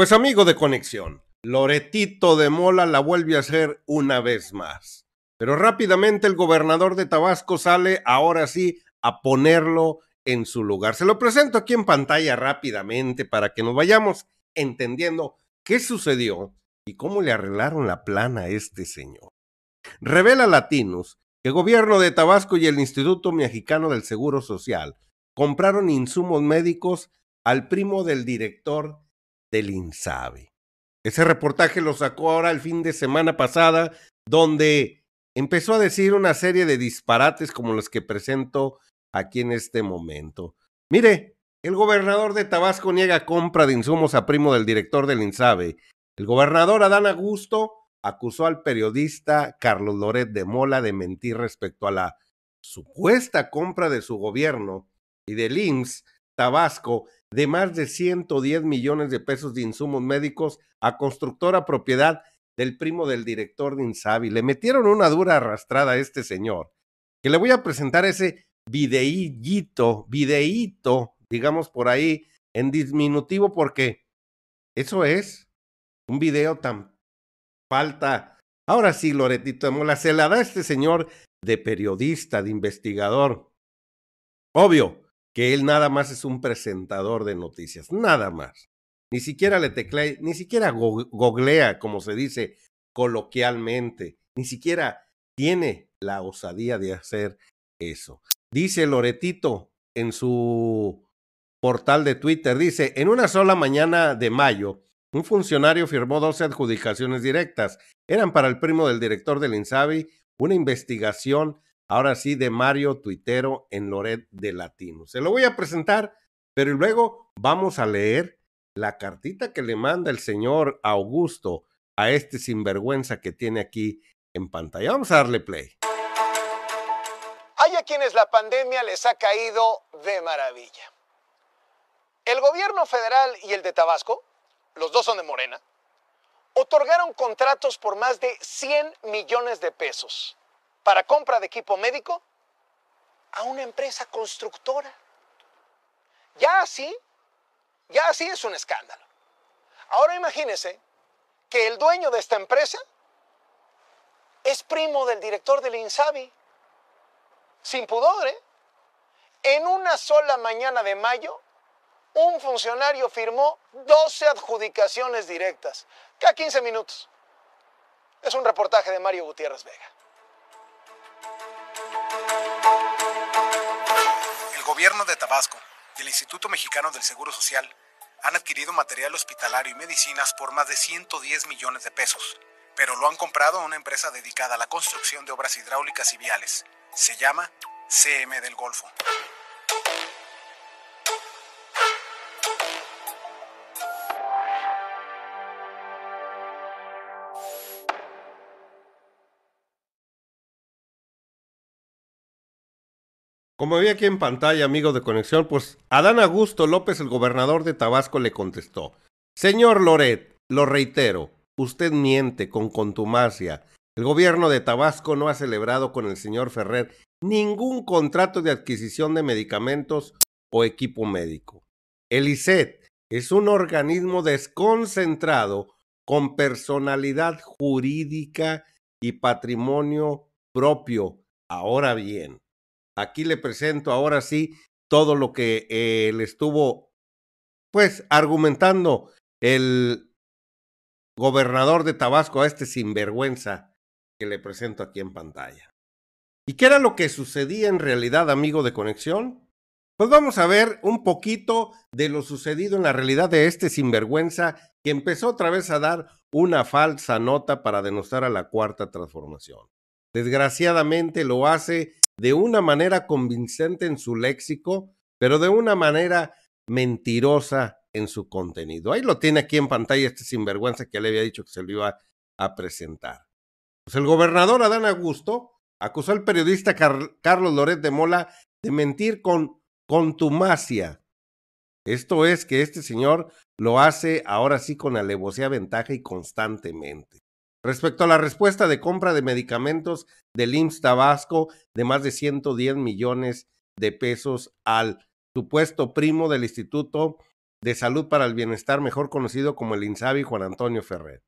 Pues amigo de conexión, Loretito de Mola la vuelve a hacer una vez más. Pero rápidamente el gobernador de Tabasco sale ahora sí a ponerlo en su lugar. Se lo presento aquí en pantalla rápidamente para que nos vayamos entendiendo qué sucedió y cómo le arreglaron la plana a este señor. Revela Latinos que el gobierno de Tabasco y el Instituto Mexicano del Seguro Social compraron insumos médicos al primo del director del INSABI. Ese reportaje lo sacó ahora el fin de semana pasada, donde empezó a decir una serie de disparates como los que presento aquí en este momento. Mire, el gobernador de Tabasco niega compra de insumos a primo del director del INSABE. El gobernador Adán Augusto acusó al periodista Carlos Loret de Mola de mentir respecto a la supuesta compra de su gobierno y del IMSS Tabasco de más de 110 millones de pesos de insumos médicos a constructora propiedad del primo del director de Insabi. Le metieron una dura arrastrada a este señor, que le voy a presentar ese videíto, videíto, digamos por ahí, en disminutivo, porque eso es un video tan falta. Ahora sí, Loretito de Mola, se la da este señor de periodista, de investigador. Obvio, que él nada más es un presentador de noticias, nada más. Ni siquiera le teclea, ni siquiera googlea, como se dice coloquialmente, ni siquiera tiene la osadía de hacer eso. Dice Loretito en su portal de Twitter, dice, en una sola mañana de mayo, un funcionario firmó 12 adjudicaciones directas. Eran para el primo del director del INSABI una investigación ahora sí, de Mario Tuitero en Loret de Latino. Se lo voy a presentar, pero luego vamos a leer la cartita que le manda el señor Augusto a este sinvergüenza que tiene aquí en pantalla. Vamos a darle play. Hay a quienes la pandemia les ha caído de maravilla. El gobierno federal y el de Tabasco, los dos son de Morena, otorgaron contratos por más de 100 millones de pesos para compra de equipo médico a una empresa constructora. Ya así, ya así es un escándalo. Ahora imagínese que el dueño de esta empresa es primo del director del INSABI. Sin pudor, ¿eh? En una sola mañana de mayo, un funcionario firmó 12 adjudicaciones directas, cada 15 minutos. Es un reportaje de Mario Gutiérrez Vega. Gobierno de Tabasco y el Instituto Mexicano del Seguro Social han adquirido material hospitalario y medicinas por más de 110 millones de pesos, pero lo han comprado a una empresa dedicada a la construcción de obras hidráulicas y viales. Se llama CM del Golfo. Como vi aquí en pantalla, amigo de conexión, pues Adán Augusto López, el gobernador de Tabasco, le contestó, Señor Loret, lo reitero, usted miente con contumacia. El gobierno de Tabasco no ha celebrado con el señor Ferrer ningún contrato de adquisición de medicamentos o equipo médico. El ICET es un organismo desconcentrado con personalidad jurídica y patrimonio propio. Ahora bien, Aquí le presento ahora sí todo lo que eh, le estuvo, pues, argumentando el gobernador de Tabasco a este sinvergüenza que le presento aquí en pantalla. ¿Y qué era lo que sucedía en realidad, amigo de conexión? Pues vamos a ver un poquito de lo sucedido en la realidad de este sinvergüenza que empezó otra vez a dar una falsa nota para denostar a la cuarta transformación. Desgraciadamente lo hace de una manera convincente en su léxico, pero de una manera mentirosa en su contenido. Ahí lo tiene aquí en pantalla este sinvergüenza que le había dicho que se lo iba a presentar. Pues el gobernador Adán Augusto acusó al periodista Carlos Loret de Mola de mentir con contumacia. Esto es que este señor lo hace ahora sí con alevosía, ventaja y constantemente. Respecto a la respuesta de compra de medicamentos del IMSS Tabasco de más de 110 millones de pesos al supuesto primo del Instituto de Salud para el Bienestar, mejor conocido como el INSABI, Juan Antonio Ferrer.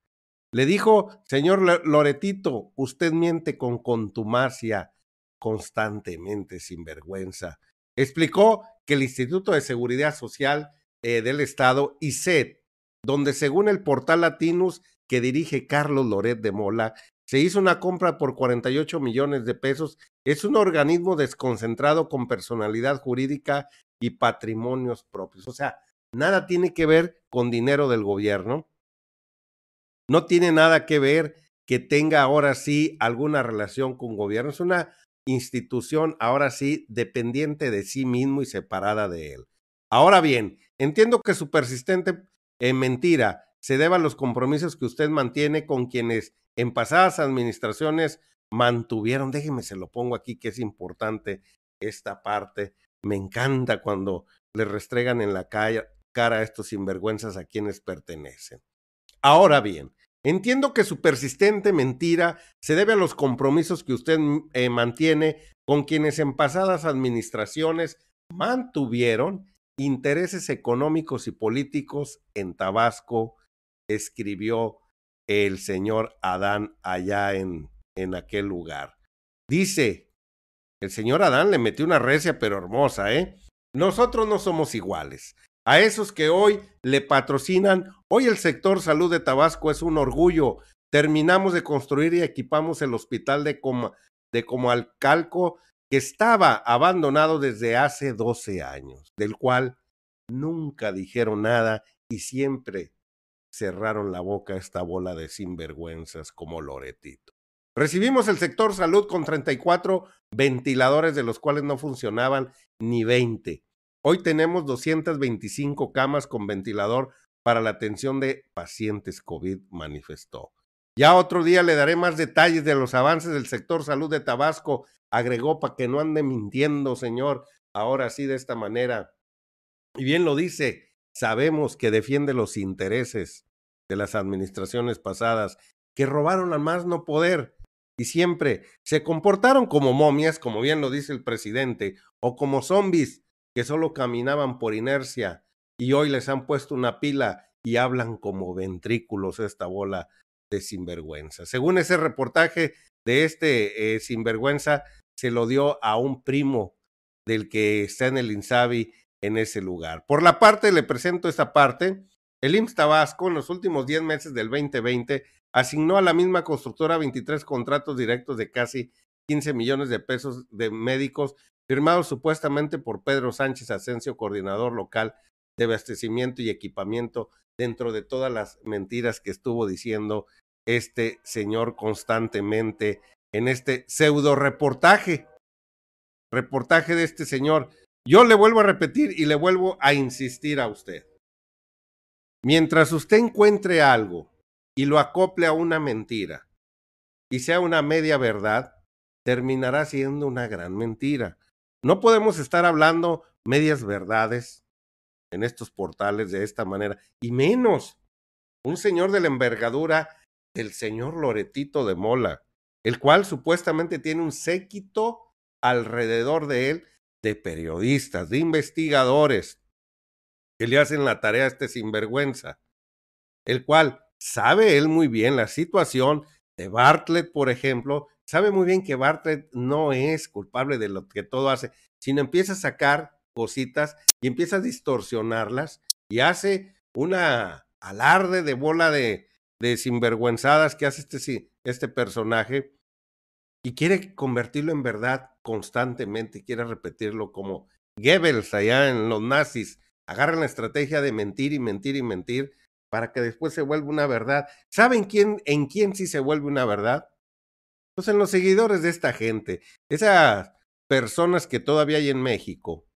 Le dijo, señor Loretito, usted miente con contumacia constantemente, sin vergüenza. Explicó que el Instituto de Seguridad Social eh, del Estado, ICET, donde según el portal Latinus que dirige Carlos Loret de Mola, se hizo una compra por 48 millones de pesos. Es un organismo desconcentrado con personalidad jurídica y patrimonios propios. O sea, nada tiene que ver con dinero del gobierno. No tiene nada que ver que tenga ahora sí alguna relación con gobierno. Es una institución ahora sí dependiente de sí mismo y separada de él. Ahora bien, entiendo que su persistente en mentira se deba a los compromisos que usted mantiene con quienes en pasadas administraciones mantuvieron, déjeme se lo pongo aquí que es importante esta parte, me encanta cuando le restregan en la cara a estos sinvergüenzas a quienes pertenecen. Ahora bien, entiendo que su persistente mentira se debe a los compromisos que usted eh, mantiene con quienes en pasadas administraciones mantuvieron intereses económicos y políticos en Tabasco, escribió el señor Adán allá en, en aquel lugar. Dice, el señor Adán le metió una recia pero hermosa, ¿eh? Nosotros no somos iguales. A esos que hoy le patrocinan, hoy el sector salud de Tabasco es un orgullo. Terminamos de construir y equipamos el hospital de, Coma, de Comalcalco que estaba abandonado desde hace 12 años, del cual nunca dijeron nada y siempre cerraron la boca esta bola de sinvergüenzas como Loretito. Recibimos el sector salud con 34 ventiladores de los cuales no funcionaban ni 20. Hoy tenemos 225 camas con ventilador para la atención de pacientes COVID, manifestó. Ya otro día le daré más detalles de los avances del sector salud de Tabasco agregó para que no ande mintiendo, Señor, ahora sí de esta manera. Y bien lo dice, sabemos que defiende los intereses de las administraciones pasadas, que robaron a más no poder y siempre se comportaron como momias, como bien lo dice el presidente, o como zombies que solo caminaban por inercia y hoy les han puesto una pila y hablan como ventrículos esta bola de sinvergüenza. Según ese reportaje de este eh, sinvergüenza, se lo dio a un primo del que está en el Insabi en ese lugar. Por la parte, le presento esta parte. El IMSS Tabasco en los últimos 10 meses del 2020 asignó a la misma constructora 23 contratos directos de casi 15 millones de pesos de médicos firmados supuestamente por Pedro Sánchez Asensio, coordinador local de abastecimiento y equipamiento, dentro de todas las mentiras que estuvo diciendo este señor constantemente en este pseudo reportaje. Reportaje de este señor. Yo le vuelvo a repetir y le vuelvo a insistir a usted. Mientras usted encuentre algo y lo acople a una mentira y sea una media verdad, terminará siendo una gran mentira. No podemos estar hablando medias verdades en estos portales de esta manera, y menos un señor de la envergadura del señor Loretito de Mola, el cual supuestamente tiene un séquito alrededor de él de periodistas, de investigadores, que le hacen la tarea a este sinvergüenza, el cual sabe él muy bien la situación de Bartlett, por ejemplo, sabe muy bien que Bartlett no es culpable de lo que todo hace, sino empieza a sacar cositas y empieza a distorsionarlas y hace una alarde de bola de, de sinvergüenzadas que hace este, este personaje y quiere convertirlo en verdad constantemente, quiere repetirlo como Goebbels allá en los nazis, agarran la estrategia de mentir y mentir y mentir para que después se vuelva una verdad. ¿Saben quién, en quién sí se vuelve una verdad? Pues en los seguidores de esta gente, esas personas que todavía hay en México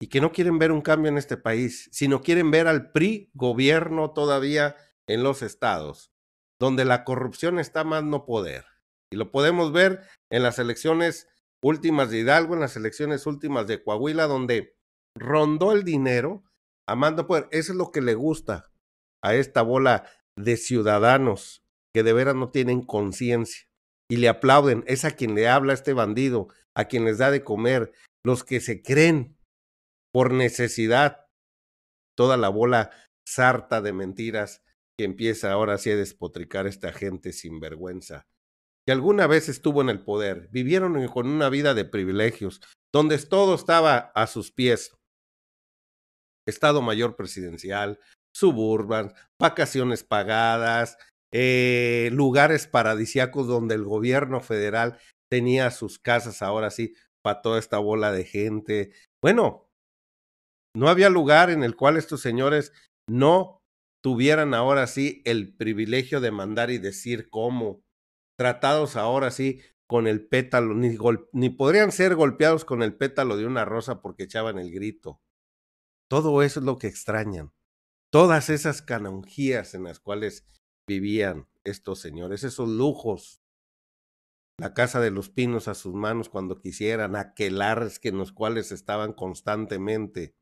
y que no quieren ver un cambio en este país, sino quieren ver al PRI gobierno todavía en los estados, donde la corrupción está más no poder. Y lo podemos ver en las elecciones últimas de Hidalgo, en las elecciones últimas de Coahuila, donde rondó el dinero amando poder. Eso es lo que le gusta a esta bola de ciudadanos que de veras no tienen conciencia y le aplauden. Es a quien le habla este bandido, a quien les da de comer, los que se creen por necesidad toda la bola sarta de mentiras que empieza ahora sí a despotricar esta gente sin vergüenza, que alguna vez estuvo en el poder, vivieron con una vida de privilegios, donde todo estaba a sus pies. Estado Mayor Presidencial, suburban, vacaciones pagadas, eh, lugares paradisiacos donde el gobierno federal tenía sus casas ahora sí para toda esta bola de gente. Bueno, no había lugar en el cual estos señores no tuvieran ahora sí el privilegio de mandar y decir cómo. Tratados ahora sí con el pétalo, ni, ni podrían ser golpeados con el pétalo de una rosa porque echaban el grito. Todo eso es lo que extrañan. Todas esas canonjías en las cuales vivían estos señores, esos lujos. La casa de los pinos a sus manos cuando quisieran, aquelares que en los cuales estaban constantemente.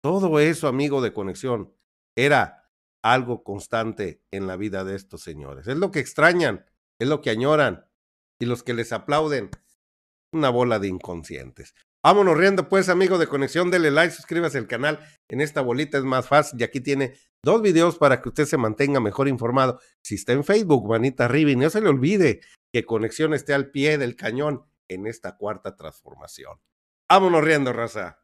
Todo eso, amigo de conexión, era algo constante en la vida de estos señores. Es lo que extrañan, es lo que añoran. Y los que les aplauden, una bola de inconscientes. Vámonos riendo pues, amigo de conexión, dele like, suscríbase al canal. En esta bolita es más fácil y aquí tiene dos videos para que usted se mantenga mejor informado. Si está en Facebook, manita arriba y no se le olvide que conexión esté al pie del cañón en esta cuarta transformación. Vámonos riendo, raza.